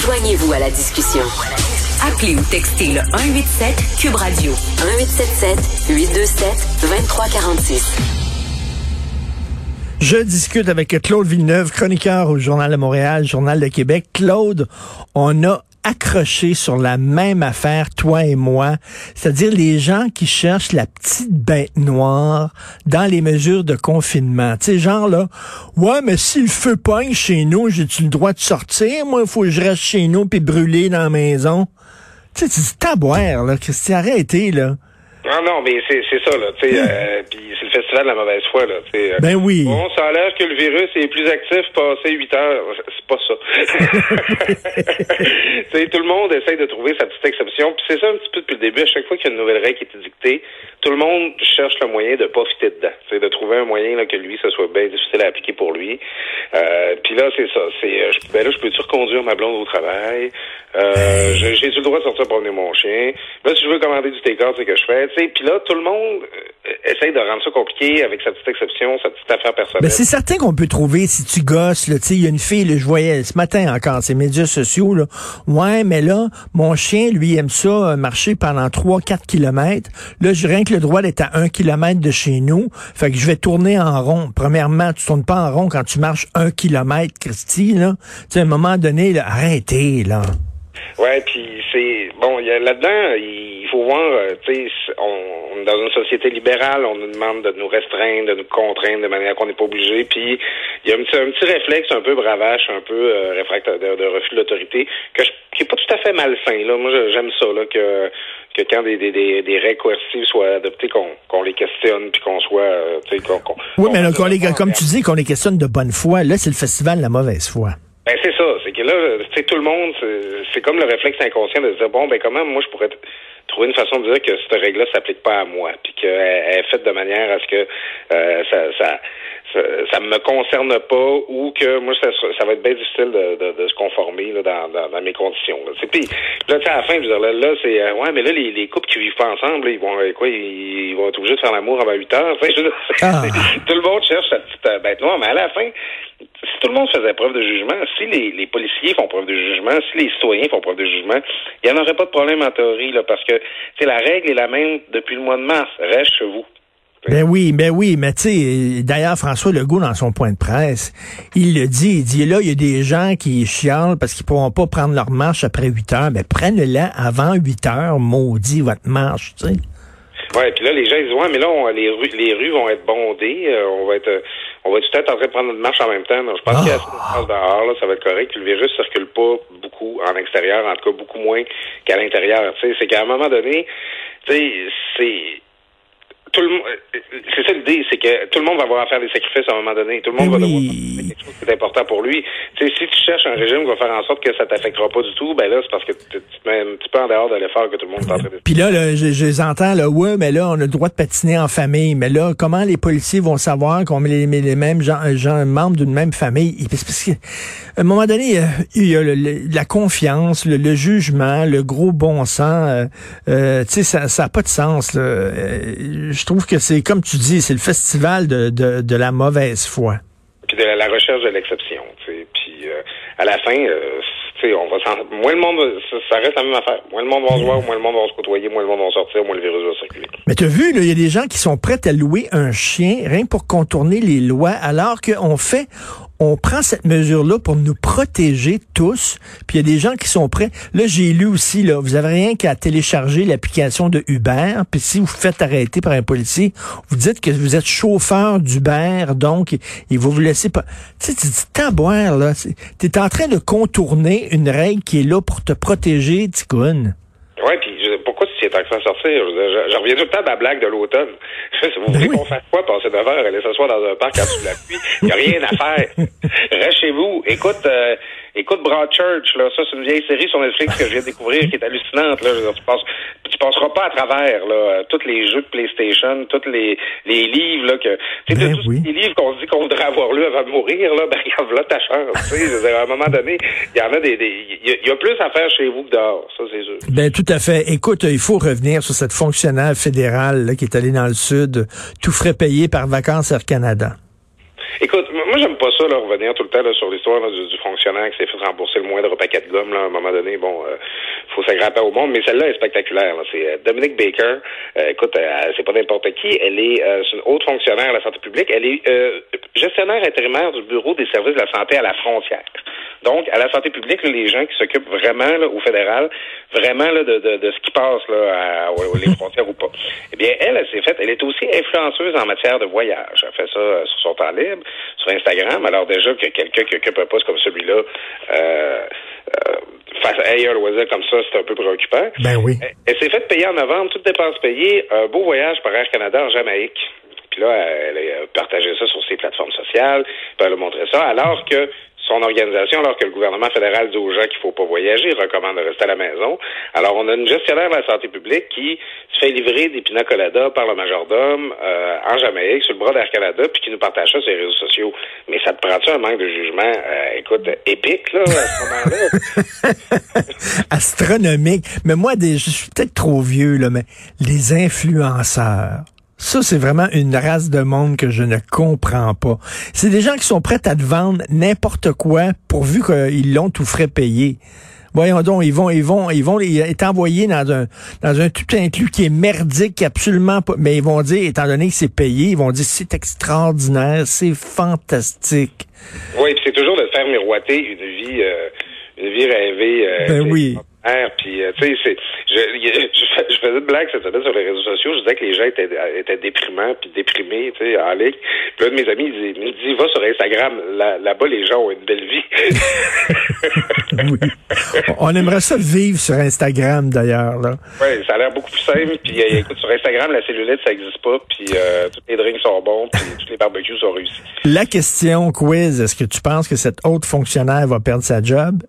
Joignez-vous à la discussion. Appelez ou textez le 187 Cube Radio 1877 827 2346. Je discute avec Claude Villeneuve, chroniqueur au Journal de Montréal, Journal de Québec. Claude, on a accroché sur la même affaire, toi et moi, c'est-à-dire les gens qui cherchent la petite bête noire dans les mesures de confinement. Tu sais, genre là, ouais, mais si le feu pogne chez nous, j'ai-tu le droit de sortir? Moi, il faut que je reste chez nous puis brûler dans la maison. Tu sais, c'est taboire, là, Christian, arrêtez, là. Non, non, mais c'est ça, là. Sais, euh, puis c'est le festival de la mauvaise foi, là. Euh, ben oui. Bon, ça a l'air que le virus est plus actif passé 8 heures. C'est pas ça. tu sais, tout le monde essaye de trouver sa petite exception. Puis c'est ça un petit peu depuis le début. À chaque fois qu'il y a une nouvelle règle qui est dictée, tout le monde cherche le moyen de pas fitter dedans. C'est de trouver un moyen là, que lui, ça soit bien difficile à appliquer pour lui. Euh, puis là, c'est ça. C'est euh, ben là, je peux-tu reconduire ma blonde au travail? Euh, J'ai-tu le droit de sortir promener mon chien? Là, si je veux commander du take c'est que je fais. Puis là, tout le monde euh, essaye de rendre ça compliqué avec sa petite exception, sa petite affaire personnelle. Ben, c'est certain qu'on peut trouver, si tu gosses, là, il y a une fille, là, je voyais ce matin encore, ces médias sociaux, là. Ouais, mais là, mon chien, lui, aime ça, euh, marcher pendant 3-4 kilomètres. Là, j'ai rien que le droit d'être à 1 kilomètre de chez nous. Fait que je vais tourner en rond. Premièrement, tu tournes pas en rond quand tu marches 1 kilomètre, Christy, là. Tu sais, à un moment donné, là, arrêtez, là. Ouais, puis c'est bon, il y a là-dedans, il faut voir, euh, tu sais, on, est dans une société libérale, on nous demande de nous restreindre, de nous contraindre de manière qu'on n'est pas obligé. Puis il y a un petit, un petit réflexe un peu bravache, un peu euh, réfractaire de, refus de l'autorité, que je, qui est pas tout à fait malsain. Là, moi j'aime ça là que que quand des, des, des, des règles coercitives soient adoptées, qu'on qu'on les questionne puis qu'on soit, euh, tu sais, qu'on. oui, mais là, les, comme tu dis, qu'on les questionne de bonne foi. Là, c'est le festival de la mauvaise foi. Ben c'est ça, c'est que là, tu sais, tout le monde, c'est comme le réflexe inconscient de se dire bon, ben comment moi je pourrais trouver une façon de dire que cette règle-là s'applique pas à moi, puis qu'elle est faite de manière à ce que euh, ça, ça, ça, me concerne pas ou que moi ça, ça va être bien difficile de, de, de se conformer là, dans, dans, dans, mes conditions. Là. Puis là, à la fin, je veux dire, là, là c'est euh, ouais, mais là, les, les couples qui vivent pas ensemble, ils vont quoi, ils, vont être obligés de faire l'amour avant 8 heures. Ah. Tout le monde cherche sa euh, bête noire, mais à la fin, si tout le monde faisait preuve de jugement, si les, les, policiers font preuve de jugement, si les citoyens font preuve de jugement, il n'y en aurait pas de problème en théorie, là, parce que la règle est la même depuis le mois de mars. Reste chez vous. Ben oui, ben oui, mais tu sais, d'ailleurs, François Legault, dans son point de presse, il le dit, il dit là, il y a des gens qui chialent parce qu'ils pourront pas prendre leur marche après 8 heures. Ben, prenez-la avant 8 heures, maudit votre marche, tu sais. Ouais, puis là, les gens, ils disent, ouais, mais là, les, rues, les rues vont être bondées, euh, on va être, on va tout être en train de prendre notre marche en même temps. je pense qu'il y a assez dehors, là, ça va être correct. Le virus circule pas beaucoup en extérieur, en tout cas beaucoup moins qu'à l'intérieur. Tu sais, c'est qu'à un moment donné, tu sais, c'est tout le c'est ça l'idée, c'est que tout le monde va avoir à faire des sacrifices à un moment donné. Tout le monde va devoir faire quelque chose qui est important pour lui. Si tu cherches un régime qui va faire en sorte que ça t'affectera pas du tout, ben là, c'est parce que tu te mets un petit peu en dehors de l'effort que tout le monde est en train de Puis là, je, je entends, là, ouais, mais là, on a le droit de patiner en famille. Mais là, comment les policiers vont savoir qu'on met les, les, mêmes gens, gens membres d'une même famille? Parce à un moment donné, il y a la confiance, le, jugement, le gros bon sens. Euh, euh, tu sais, ça n'a pas de sens. Là. Euh, je trouve que c'est, comme tu dis, c'est le festival de, de, de, la mauvaise foi. Puis de la recherche de l'exception. Puis euh, à la fin, euh, on va moins le monde, ça, reste la même affaire. Moins le monde va se voir, moins le monde va se côtoyer, moins le monde va sortir, moins le virus va circuler. Mais tu as vu, il y a des gens qui sont prêts à louer un chien rien pour contourner les lois, alors qu'on fait, on prend cette mesure-là pour nous protéger tous. Puis il y a des gens qui sont prêts. Là, j'ai lu aussi, là, vous avez rien qu'à télécharger l'application de Uber. Puis si vous faites arrêter par un policier, vous dites que vous êtes chauffeur d'Uber, donc il va vous laisser pas. Tu sais, tu dis taboire, là. Tu es en train de contourner une règle qui est là pour te protéger, Ticoun. En train de sortir? Je, reviens tout le temps de la blague de l'automne. Vous voulez qu'on fasse quoi? Passer 9 heures, aller s'asseoir dans un parc en dessous de la pluie? Il n'y a rien à faire. Reste chez vous. Écoute, euh, écoute Broadchurch, là. Ça, c'est une vieille série sur Netflix que je viens de découvrir qui est hallucinante, là. tu, passes, tu passeras pas à travers, là, tous les jeux de PlayStation, tous les, les livres, là, que, tu sais, ben tous les livres qu'on dit qu'on voudrait avoir lu avant de mourir, là, ben, regarde là ta chance, tu sais. À un moment donné, il y en a des, il y, a plus à faire chez vous que dehors. Ça, c'est sûr. Ben, tout à fait. Écoute, il faut revenir sur cette fonctionnaire fédérale, là, qui est allée dans le sud, tout frais payé par Vacances Air Canada. Écoute, moi j'aime pas ça, là, revenir tout le temps là, sur l'histoire du, fonctionnaire qui s'est fait rembourser le moindre paquet de gomme. Là, à un moment donné, bon, euh, faut s'aggrapper au monde, mais celle-là est spectaculaire. C'est euh, Dominique Baker. Euh, écoute, c'est pas n'importe qui. Elle est, une haute fonctionnaire à la santé publique. Elle est gestionnaire intérimaire du bureau des services de la santé à la frontière. Donc, à la santé publique, les gens qui s'occupent vraiment au fédéral, vraiment là, de, de, de, ce qui passe là, à, aux, les frontières ou pas. Eh bien, elle, elle s'est faite, elle est aussi influenceuse en matière de voyage. Elle fait ça euh, sur son temps libre, sur Instagram. Alors déjà que quelqu'un qui occupe un poste comme celui-là euh, euh, face à ailleurs loisir comme ça, c'est un peu préoccupant. Ben oui. Elle, s'est faite payer en novembre, toutes dépenses payées, un beau voyage par Air Canada en Jamaïque. Puis là, elle a partagé ça sur ses plateformes sociales, puis elle a montré ça, alors que son organisation, alors que le gouvernement fédéral dit aux gens qu'il ne faut pas voyager, recommande de rester à la maison. Alors, on a une gestionnaire de la santé publique qui se fait livrer des pina par le majordome euh, en Jamaïque, sur le bras d'Air Canada, puis qui nous partage ça sur les réseaux sociaux. Mais ça te prend-tu un manque de jugement, euh, écoute, épique, là, à ce moment-là? Astronomique. Mais moi, je suis peut-être trop vieux, là, mais les influenceurs ça, c'est vraiment une race de monde que je ne comprends pas. C'est des gens qui sont prêts à te vendre n'importe quoi pourvu qu'ils l'ont tout frais payé. Voyons donc, ils vont, ils vont, ils vont être envoyés dans un, dans un tout inclus qui est merdique, absolument pas. Mais ils vont dire, étant donné que c'est payé, ils vont dire c'est extraordinaire, c'est fantastique. Oui, c'est toujours de faire miroiter une vie, euh, une vie rêvée. Euh, ben oui. Puis, euh, tu sais, c'est, je, je, faisais une blague cette semaine sur les réseaux sociaux. Je disais que les gens étaient, étaient déprimants puis déprimés, tu sais, en ligne. Puis là, de mes amis, ils me disent, va sur Instagram. Là, là-bas, les gens ont une belle vie. oui. On aimerait ça vivre sur Instagram, d'ailleurs, là. Oui, ça a l'air beaucoup plus simple. Puis, euh, écoute, sur Instagram, la cellulite, ça n'existe pas. Puis, euh, tous les drinks sont bons. Puis, tous les barbecues sont réussis. La question quiz, est-ce que tu penses que cette haute fonctionnaire va perdre sa job?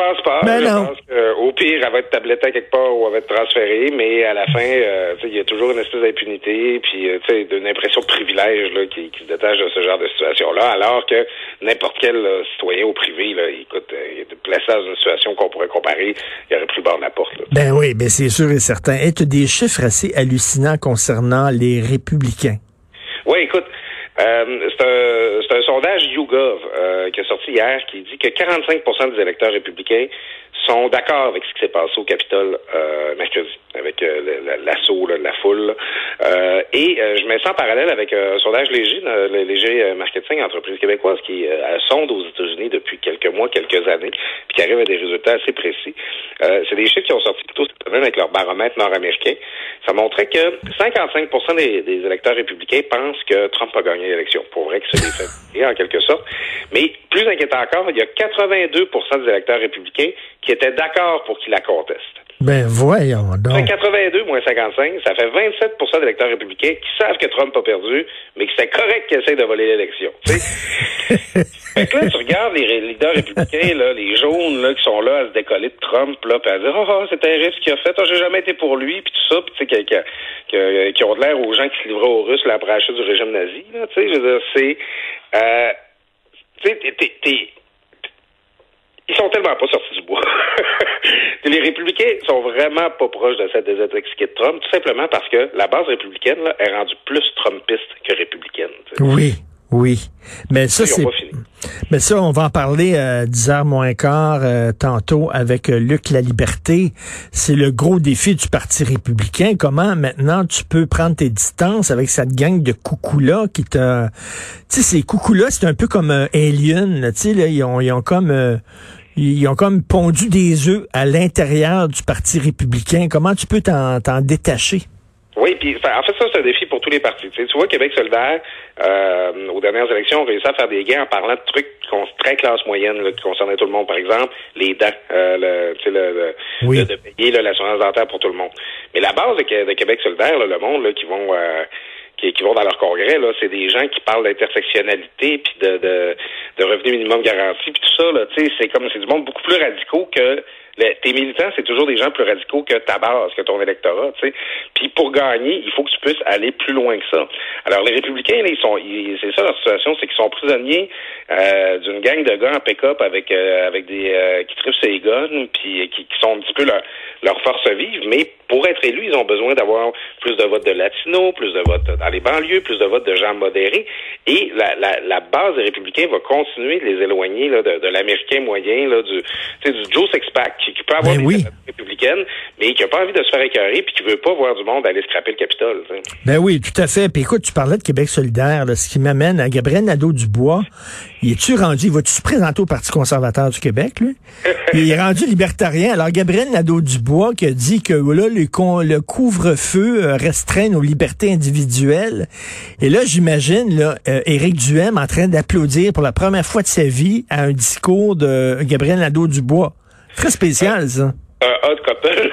Je ne pense pas. Ben je pense qu'au pire, elle va être tablettée quelque part ou elle va être transférée, mais à la fin, euh, il y a toujours une espèce d'impunité, puis euh, d'une impression de privilège là, qui, qui, se détache de ce genre de situation-là, alors que n'importe quel citoyen au privé, là, écoute, euh, est placé dans une situation qu'on pourrait comparer, il aurait plus bord de la porte. Ben oui, ben c'est sûr et certain. Et tu as des chiffres assez hallucinants concernant les républicains. Oui, écoute, euh, c'est un, un, sondage YouGov euh, qui est sorti hier qui dit que 45% des électeurs républicains sont d'accord avec ce qui s'est passé au Capitole euh, mercredi, avec euh, l'assaut de la foule. Euh, et je mets ça en parallèle avec un sondage léger, le léger marketing entreprise québécoise qui sonde aux États-Unis depuis quelques mois, quelques années, puis qui arrive à des résultats assez précis. c'est des chiffres qui ont sorti plutôt cette semaine avec leur baromètre nord-américain. Ça montrait que 55 des, des, électeurs républicains pensent que Trump a gagné l'élection. Pour vrai que c'est fait en quelque sorte. Mais plus inquiétant encore, il y a 82% des électeurs républicains qui étaient d'accord pour qu'il la conteste. Ben voyons donc. 82 moins 55, ça fait 27% des électeurs républicains qui savent que Trump a perdu, mais que c'est correct qu'il essaie de voler l'élection. fait que là, tu regardes les leaders républicains, là, les jaunes là, qui sont là à se décoller de Trump, là, puis à dire Oh, oh c'est un risque qu'il a fait, oh, j'ai jamais été pour lui, puis tout ça, puis tu sais, qui, qui, qui, ont de l'air aux gens qui se livraient aux Russes là, après du régime nazi. Là, tu sais, je veux dire, c'est. Euh, tu sais, t'es ils sont tellement pas sortis du bois. les républicains sont vraiment pas proches de cette désintoxiquée de Trump, tout simplement parce que la base républicaine là, est rendue plus trumpiste que républicaine. Oui. Oui, mais ça c'est. Mais ça, on va en parler euh, 10h moins quart euh, tantôt avec euh, Luc La Liberté. C'est le gros défi du Parti républicain. Comment maintenant tu peux prendre tes distances avec cette gang de coucous-là qui te... Tu sais, ces coucous-là, c'est un peu comme un alien. Tu sais, là, ils ont, ils ont comme euh, ils ont comme pondu des œufs à l'intérieur du Parti républicain. Comment tu peux t'en détacher? Oui, puis en fait, ça, c'est un défi pour tous les partis. Tu, vois, Québec solidaire, euh, aux dernières élections, ont réussi à faire des gains en parlant de trucs très classe moyenne, qui concernaient tout le monde. Par exemple, les dents, euh, le, tu sais, le, le, de payer l'assurance dentaire pour tout le monde. Mais la base de, Québec solidaire, le monde, là, qui vont... Euh, qui, vont dans leur congrès, là, c'est des gens qui parlent d'intersectionnalité puis de, de, de revenu minimum garanti puis tout ça, là, tu sais, c'est comme c'est du monde beaucoup plus radicaux que tes militants, c'est toujours des gens plus radicaux que ta base, que ton électorat, tu sais. Puis pour gagner, il faut que tu puisses aller plus loin que ça. Alors les républicains, ils sont, c'est ça leur situation, c'est qu'ils sont prisonniers euh, d'une gang de gars en pick-up avec euh, avec des euh, qui trippent ces guns, puis qui, qui, sont un petit peu leur, leur force vive, mais pour être élus, ils ont besoin d'avoir plus de votes de latinos, plus de votes dans les banlieues, plus de votes de gens modérés. Et la, base des républicains va continuer de les éloigner de l'américain moyen, là, du, du Joe Sexpack, qui, qui peut avoir ben des oui. républicaines, mais qui n'a pas envie de se faire écœurer, puis qui veut pas voir du monde aller scraper le Capitole. T'sais. Ben oui, tout à fait. Puis écoute, tu parlais de Québec solidaire, là, ce qui m'amène à Gabriel Nadeau-Dubois. Il est-tu rendu, il va-tu se présenter au Parti conservateur du Québec, lui? il est rendu libertarien. Alors, Gabriel Nadeau-Dubois qui a dit que là, le, le couvre-feu euh, restreint nos libertés individuelles. Et là, j'imagine, là, euh, Éric Duhem en train d'applaudir pour la première fois de sa vie à un discours de Gabriel Nadeau-Dubois. Très spécial, ça. Un hot couple,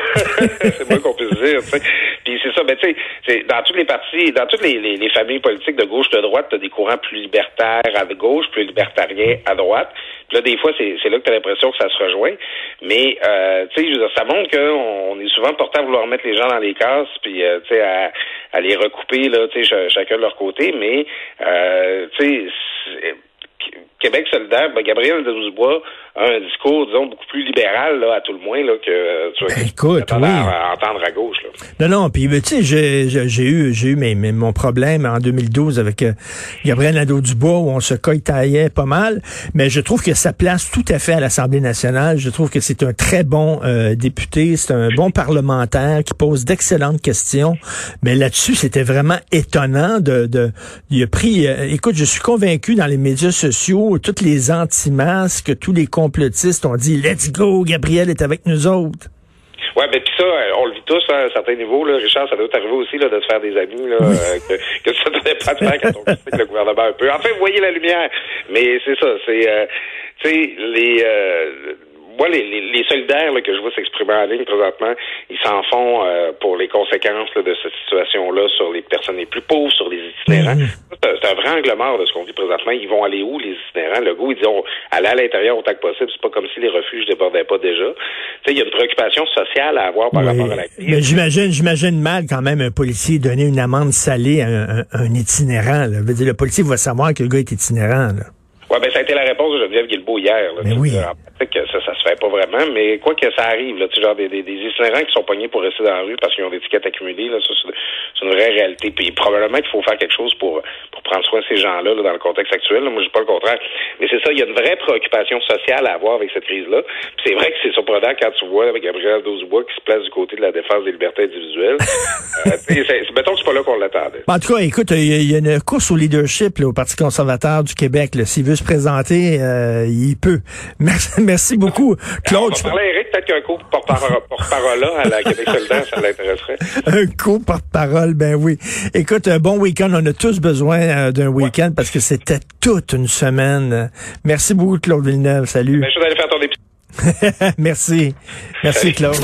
c'est moi qu'on puisse dire. T'sais. Puis c'est ça, ben tu sais, dans toutes les partis, dans toutes les, les, les, familles politiques de gauche de droite, t'as des courants plus libertaires à gauche, plus libertariens à droite. Puis là, des fois, c'est, là que t'as l'impression que ça se rejoint. Mais euh, tu sais, ça montre qu'on est souvent porté à vouloir mettre les gens dans les cases, puis euh, tu sais, à, à, les recouper là, tu sais, chacun de leur côté. Mais euh, tu sais Québec solidaire, ben, Gabriel Dezousbois a un discours, disons, beaucoup plus libéral, là, à tout le moins, là, que tu ben, écoute, oui. à, entendre à gauche. Là. Non, non, puis tu sais, j'ai eu, j'ai eu mes, mes, mon problème en 2012 avec euh, Gabriel Nadeau-Dubois, où on se coïtaillait pas mal, mais je trouve que sa place tout à fait à l'Assemblée nationale. Je trouve que c'est un très bon euh, député, c'est un bon parlementaire qui pose d'excellentes questions, mais là-dessus, c'était vraiment étonnant de, de... Il a pris... Euh, écoute, je suis convaincu dans les médias sociaux, toutes les anti-masques, tous les complotistes ont dit Let's go, Gabriel est avec nous autres. Ouais, ben puis ça, on le vit tous hein, à un certain niveau, là. Richard, ça doit t'arriver aussi là, de te faire des amis, là, euh, que, que ça donnait pas de faire quand on critique le gouvernement un peu. Enfin, vous voyez la lumière. Mais c'est ça, c'est euh, tu sais, les euh, moi, les, les, les solidaires là, que je vois s'exprimer en ligne présentement, ils s'en font euh, pour les conséquences là, de cette situation-là sur les personnes les plus pauvres, sur les itinérants. Mmh. C'est un vrai angle mort de ce qu'on vit présentement. Ils vont aller où, les itinérants? Le goût, ils disent, aller à l'intérieur autant que possible. C'est pas comme si les refuges débordaient pas déjà. Tu sais, il y a une préoccupation sociale à avoir par oui. rapport à la crise. Mais j'imagine, j'imagine mal quand même un policier donner une amende salée à un, un, un itinérant. Là. Dire, le policier va savoir que le gars est itinérant. Là. Ouais, ben ça a été la réponse de Geneviève Guilbeault hier. Là, mais oui. En pratique, ça, ça se fait pas vraiment, mais quoi que ça arrive, là, tu sais, genre des, des, des itinérants qui sont pognés pour rester dans la rue parce qu'ils ont des tickets accumulés, là, ça, c'est une vraie réalité. Puis probablement qu'il faut faire quelque chose pour pour prendre soin de ces gens-là là, dans le contexte actuel. Là. Moi, je dis pas le contraire. Mais c'est ça, il y a une vraie préoccupation sociale à avoir avec cette crise-là. Puis c'est vrai que c'est surprenant quand tu vois avec Gabriel Dozebois qui se place du côté de la défense des libertés individuelles. euh, c'est, mettons que c'est pas là qu'on l'attendait. En tout cas, écoute, il y, a une course au leadership là, au Parti conservateur du Québec. S'il veut se présenter, euh, il peut. Merci, merci beaucoup, Claude. On va parler à Eric, peut-être qu'un coup porte-parole là à la Québec solidaire, ça l'intéresserait. un coup porte-parole, ben oui. Écoute, un bon week-end. On a tous besoin euh, d'un week-end parce que c'était toute une semaine. Merci beaucoup, Claude Villeneuve. Salut. Ben, je vais aller faire ton Merci. Merci, Claude.